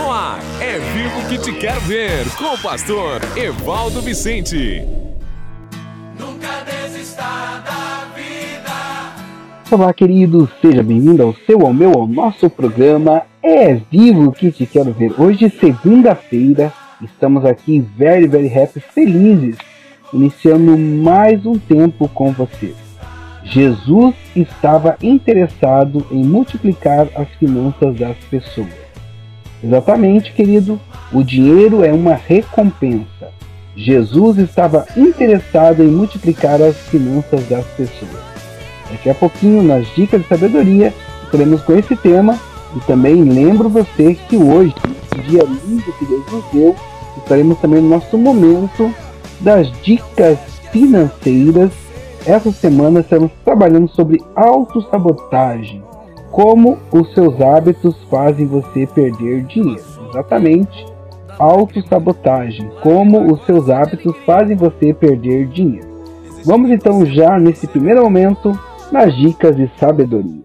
No ar, é vivo que te quero ver, com o pastor Evaldo Vicente. Nunca desista da vida. Olá, querido, seja bem-vindo ao seu, ao meu, ao nosso programa É Vivo que te quero ver. Hoje, segunda-feira, estamos aqui very, very happy, felizes, iniciando mais um tempo com você. Jesus estava interessado em multiplicar as finanças das pessoas. Exatamente, querido, o dinheiro é uma recompensa. Jesus estava interessado em multiplicar as finanças das pessoas. Daqui a pouquinho, nas dicas de sabedoria, estaremos com esse tema e também lembro você que hoje, dia lindo que Deus nos deu, estaremos também no nosso momento das dicas financeiras. Essa semana estamos trabalhando sobre autossabotagem como os seus hábitos fazem você perder dinheiro. Exatamente. Autossabotagem. Como os seus hábitos fazem você perder dinheiro. Vamos então já nesse primeiro momento nas dicas de sabedoria.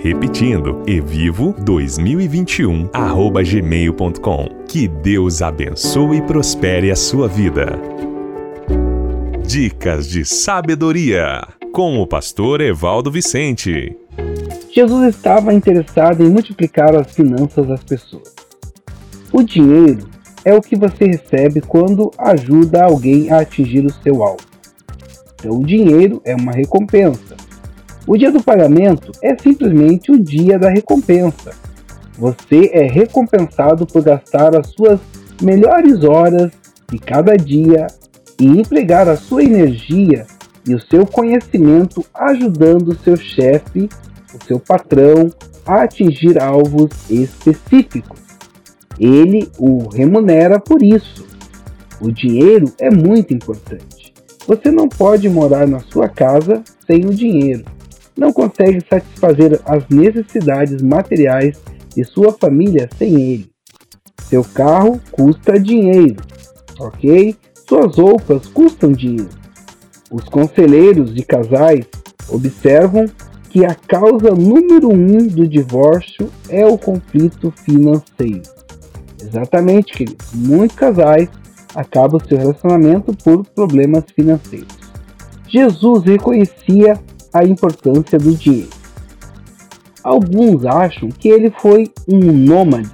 Repetindo, evivo2021@gmail.com. Que Deus abençoe e prospere a sua vida. Dicas de sabedoria com o pastor Evaldo Vicente. Jesus estava interessado em multiplicar as finanças das pessoas. O dinheiro é o que você recebe quando ajuda alguém a atingir o seu alvo. Então, o dinheiro é uma recompensa o dia do pagamento é simplesmente o dia da recompensa. Você é recompensado por gastar as suas melhores horas de cada dia e empregar a sua energia e o seu conhecimento ajudando o seu chefe, o seu patrão, a atingir alvos específicos. Ele o remunera por isso. O dinheiro é muito importante. Você não pode morar na sua casa sem o dinheiro não consegue satisfazer as necessidades materiais de sua família sem ele. Seu carro custa dinheiro, ok? Suas roupas custam dinheiro. Os conselheiros de casais observam que a causa número um do divórcio é o conflito financeiro. Exatamente, queridos. Muitos casais acabam seu relacionamento por problemas financeiros. Jesus reconhecia a importância do dinheiro. Alguns acham que ele foi um nômade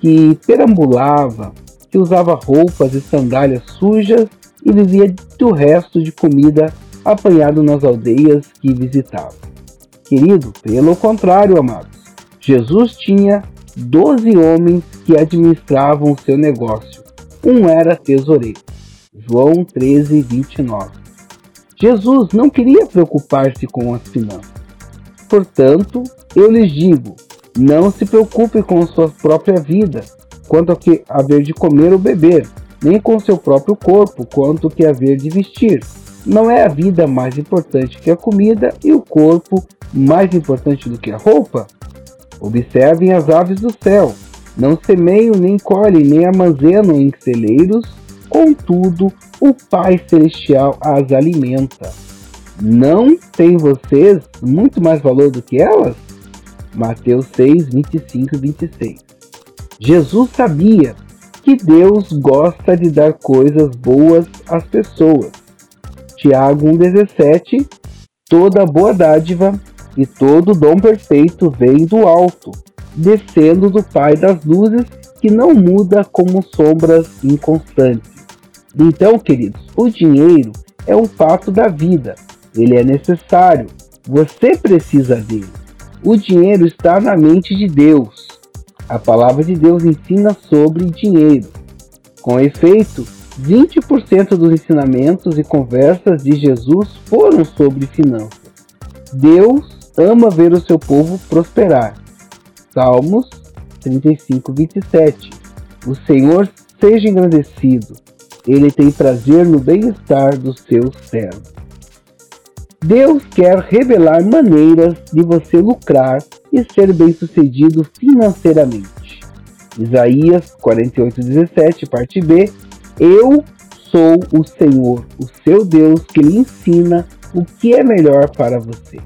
que perambulava, que usava roupas e sandálias sujas e vivia do resto de comida apanhado nas aldeias que visitava. Querido, pelo contrário, amados, Jesus tinha doze homens que administravam seu negócio. Um era tesoureiro. João 13, 29. Jesus não queria preocupar-se com as finanças. Portanto, eu lhes digo: não se preocupe com sua própria vida, quanto ao que haver de comer ou beber, nem com seu próprio corpo, quanto que haver de vestir. Não é a vida mais importante que a comida e o corpo mais importante do que a roupa? Observem as aves do céu. Não semeiam, nem colhem, nem armazenam em celeiros, contudo, o Pai Celestial as alimenta. Não tem vocês muito mais valor do que elas? Mateus 6, 25 e 26. Jesus sabia que Deus gosta de dar coisas boas às pessoas. Tiago 1,17 Toda boa dádiva e todo dom perfeito vem do alto, descendo do Pai das luzes, que não muda como sombras inconstantes. Então, queridos, o dinheiro é um fato da vida. Ele é necessário. Você precisa dele. O dinheiro está na mente de Deus. A palavra de Deus ensina sobre dinheiro. Com efeito, 20% dos ensinamentos e conversas de Jesus foram sobre finanças. Deus ama ver o seu povo prosperar. Salmos 35, 27. O Senhor seja engrandecido. Ele tem prazer no bem-estar dos seus servos. Deus quer revelar maneiras de você lucrar e ser bem-sucedido financeiramente. Isaías 48:17, parte B. Eu sou o Senhor, o seu Deus, que lhe ensina o que é melhor para você.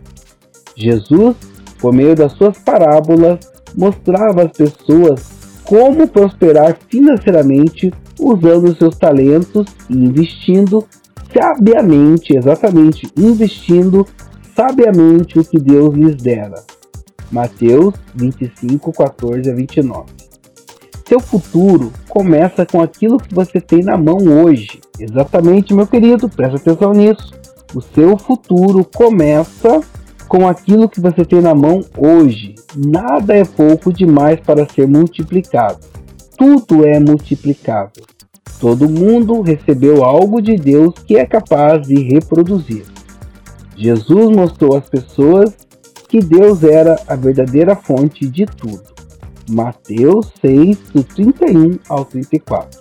Jesus, por meio das suas parábolas, mostrava às pessoas como prosperar financeiramente usando seus talentos e investindo sabiamente, exatamente, investindo sabiamente o que Deus lhes dera. Mateus 25, 14 a 29. Seu futuro começa com aquilo que você tem na mão hoje. Exatamente, meu querido, presta atenção nisso. O seu futuro começa com aquilo que você tem na mão hoje. Nada é pouco demais para ser multiplicado. Tudo é multiplicável. Todo mundo recebeu algo de Deus que é capaz de reproduzir. Jesus mostrou às pessoas que Deus era a verdadeira fonte de tudo. Mateus 6, do 31 ao 34.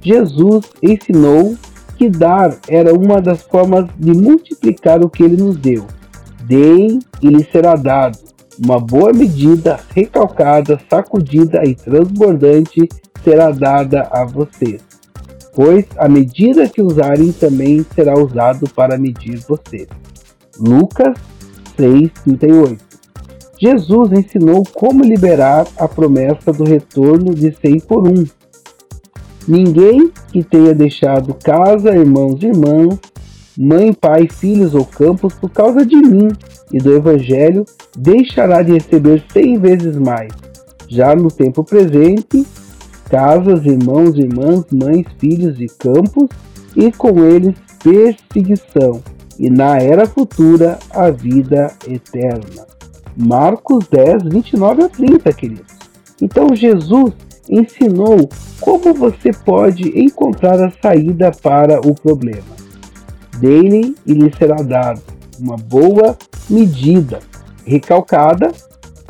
Jesus ensinou que dar era uma das formas de multiplicar o que ele nos deu. Deem e lhe será dado. Uma boa medida, recalcada, sacudida e transbordante será dada a vocês. Pois a medida que usarem também será usado para medir vocês. Lucas 6:38. Jesus ensinou como liberar a promessa do retorno de 100 por um. Ninguém que tenha deixado casa, irmãos e irmãs, mãe, pai, filhos ou campos por causa de mim e do Evangelho deixará de receber cem vezes mais. Já no tempo presente, casas, irmãos, irmãs, mães, filhos e campos, e com eles perseguição e na era futura a vida eterna. Marcos 10, 29 a 30, queridos. Então Jesus ensinou como você pode encontrar a saída para o problema. Dele e lhe será dado uma boa medida, recalcada,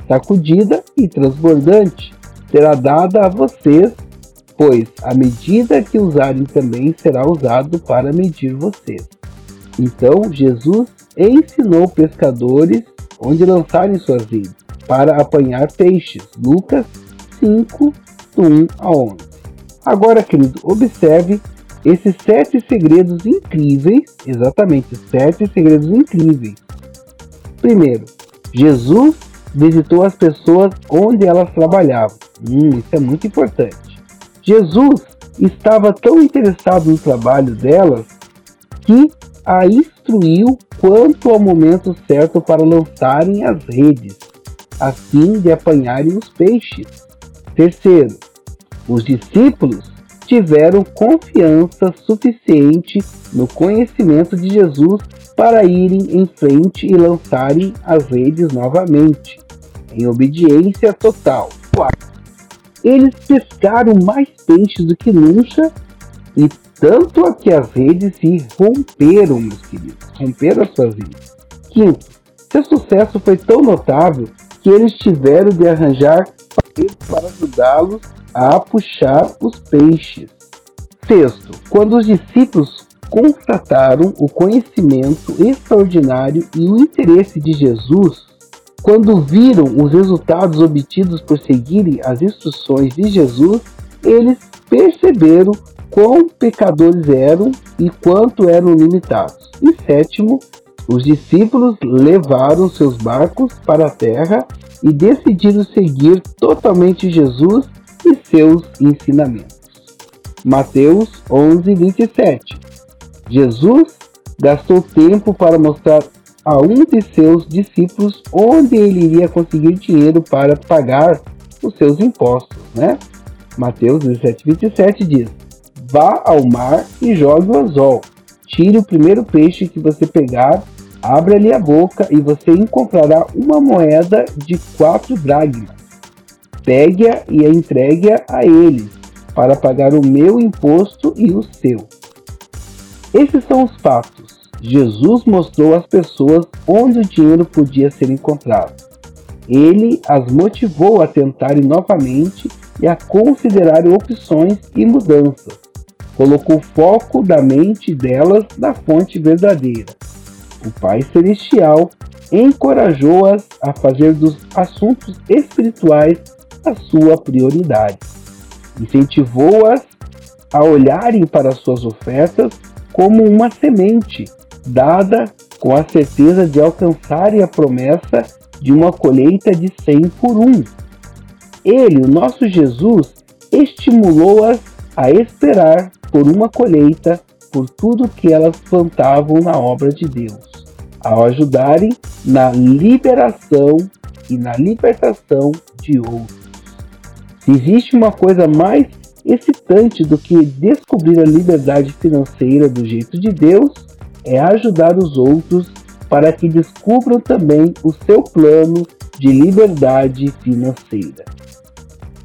sacudida e transbordante. Será dada a vocês, pois a medida que usarem também será usado para medir vocês. Então Jesus ensinou pescadores onde lançarem suas redes para apanhar peixes. Lucas 5, 1 a 11. Agora, querido, observe esses sete segredos incríveis, exatamente sete segredos incríveis. Primeiro, Jesus visitou as pessoas onde elas trabalhavam. Hum, isso é muito importante. Jesus estava tão interessado no trabalho delas que a instruiu quanto ao momento certo para lançarem as redes, a fim de apanharem os peixes. Terceiro, os discípulos tiveram confiança suficiente no conhecimento de Jesus para irem em frente e lançarem as redes novamente, em obediência total. Eles pescaram mais peixes do que nunca e tanto é que as redes se romperam, meus queridos. Romperam as suas redes. Quinto, seu sucesso foi tão notável que eles tiveram de arranjar para ajudá-los a puxar os peixes. Sexto, quando os discípulos constataram o conhecimento extraordinário e o interesse de Jesus, quando viram os resultados obtidos por seguirem as instruções de Jesus, eles perceberam quão pecadores eram e quanto eram limitados. E sétimo, Os discípulos levaram seus barcos para a terra e decidiram seguir totalmente Jesus seus ensinamentos. Mateus 11, 27 Jesus gastou tempo para mostrar a um de seus discípulos onde ele iria conseguir dinheiro para pagar os seus impostos, né? Mateus 17, 27 diz: Vá ao mar e jogue o anzol. Tire o primeiro peixe que você pegar, abra-lhe a boca e você encontrará uma moeda de quatro dragmas. Pegue-a e a entregue-a a eles, para pagar o meu imposto e o seu. Esses são os fatos. Jesus mostrou às pessoas onde o dinheiro podia ser encontrado. Ele as motivou a tentarem novamente e a considerarem opções e mudanças. Colocou o foco da mente delas na fonte verdadeira. O Pai Celestial encorajou-as a fazer dos assuntos espirituais a sua prioridade. Incentivou-as a olharem para suas ofertas como uma semente dada com a certeza de alcançarem a promessa de uma colheita de 100 por um. Ele, o nosso Jesus, estimulou-as a esperar por uma colheita por tudo que elas plantavam na obra de Deus, ao ajudarem na liberação e na libertação de outros. Existe uma coisa mais excitante do que descobrir a liberdade financeira do jeito de Deus é ajudar os outros para que descubram também o seu plano de liberdade financeira.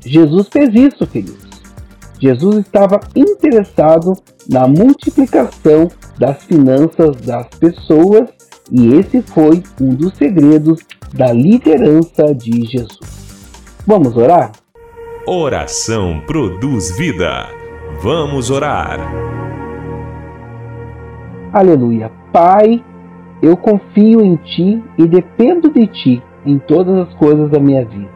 Jesus fez isso, queridos. Jesus estava interessado na multiplicação das finanças das pessoas e esse foi um dos segredos da liderança de Jesus. Vamos orar? Oração produz vida. Vamos orar. Aleluia. Pai, eu confio em Ti e dependo de Ti em todas as coisas da minha vida.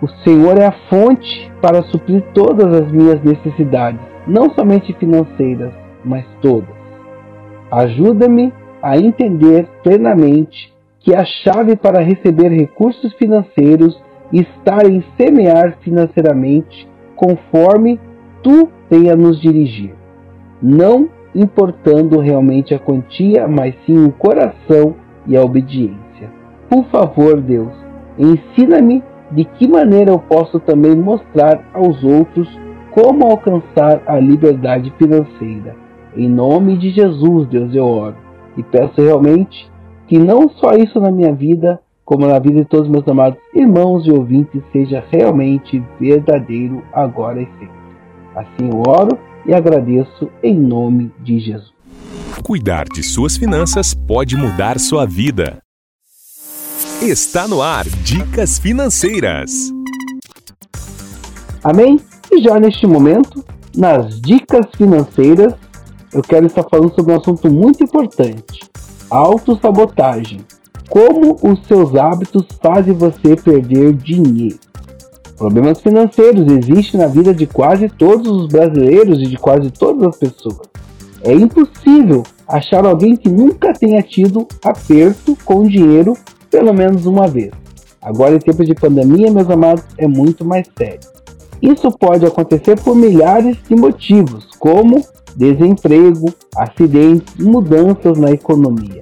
O Senhor é a fonte para suprir todas as minhas necessidades, não somente financeiras, mas todas. Ajuda-me a entender plenamente que a chave para receber recursos financeiros estar em semear financeiramente conforme tu tenha nos dirigir, não importando realmente a quantia, mas sim o coração e a obediência. Por favor, Deus, ensina-me de que maneira eu posso também mostrar aos outros como alcançar a liberdade financeira. Em nome de Jesus, Deus, eu oro e peço realmente que não só isso na minha vida, como na vida de todos meus amados irmãos e ouvintes, seja realmente verdadeiro agora e sempre. Assim eu oro e agradeço em nome de Jesus. Cuidar de suas finanças pode mudar sua vida. Está no ar Dicas Financeiras. Amém? E já neste momento, nas Dicas Financeiras, eu quero estar falando sobre um assunto muito importante: autossabotagem como os seus hábitos fazem você perder dinheiro. Problemas financeiros existem na vida de quase todos os brasileiros e de quase todas as pessoas. É impossível achar alguém que nunca tenha tido aperto com dinheiro pelo menos uma vez. Agora, em tempos de pandemia, meus amados, é muito mais sério. Isso pode acontecer por milhares de motivos, como desemprego, acidentes, mudanças na economia.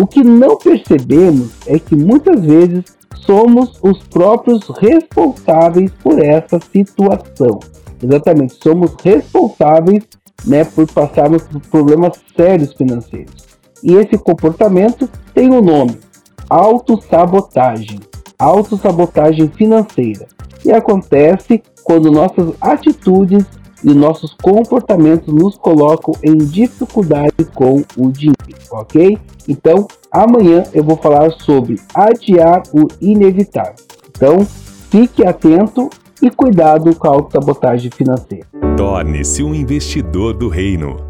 O que não percebemos é que muitas vezes somos os próprios responsáveis por essa situação. Exatamente, somos responsáveis né, por passarmos por problemas sérios financeiros. E esse comportamento tem um nome: autossabotagem, autossabotagem financeira. E acontece quando nossas atitudes e nossos comportamentos nos colocam em dificuldade com o dinheiro, ok? Então, amanhã eu vou falar sobre adiar o inevitável. Então, fique atento e cuidado com a autossabotagem financeira. Torne-se um investidor do reino.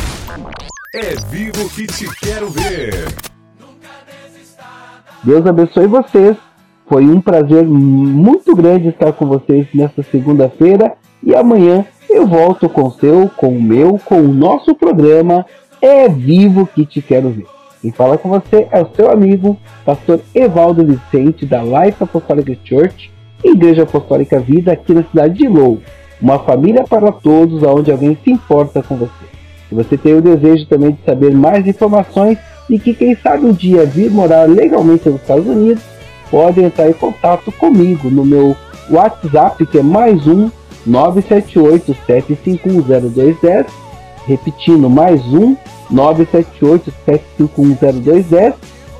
É vivo que te quero ver. Deus abençoe vocês. Foi um prazer muito grande estar com vocês nesta segunda-feira e amanhã eu volto com o seu, com o meu, com o nosso programa É Vivo que te quero ver. Quem fala com você é o seu amigo, pastor Evaldo Vicente, da Life Apostolic Church, Igreja Apostólica Vida, aqui na cidade de Lou. Uma família para todos, onde alguém se importa com você. Se você tem o desejo também de saber mais informações e que quem sabe um dia vir morar legalmente nos Estados Unidos, pode entrar em contato comigo no meu WhatsApp, que é mais um 978 7510210, repetindo, mais um 978-7510210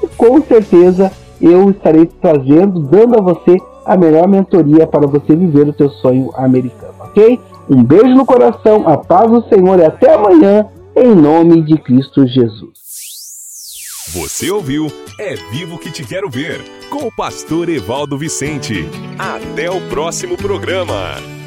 e com certeza eu estarei trazendo, dando a você a melhor mentoria para você viver o seu sonho americano, ok? Um beijo no coração, a paz do Senhor e até amanhã, em nome de Cristo Jesus. Você ouviu É Vivo que Te Quero Ver, com o pastor Evaldo Vicente. Até o próximo programa.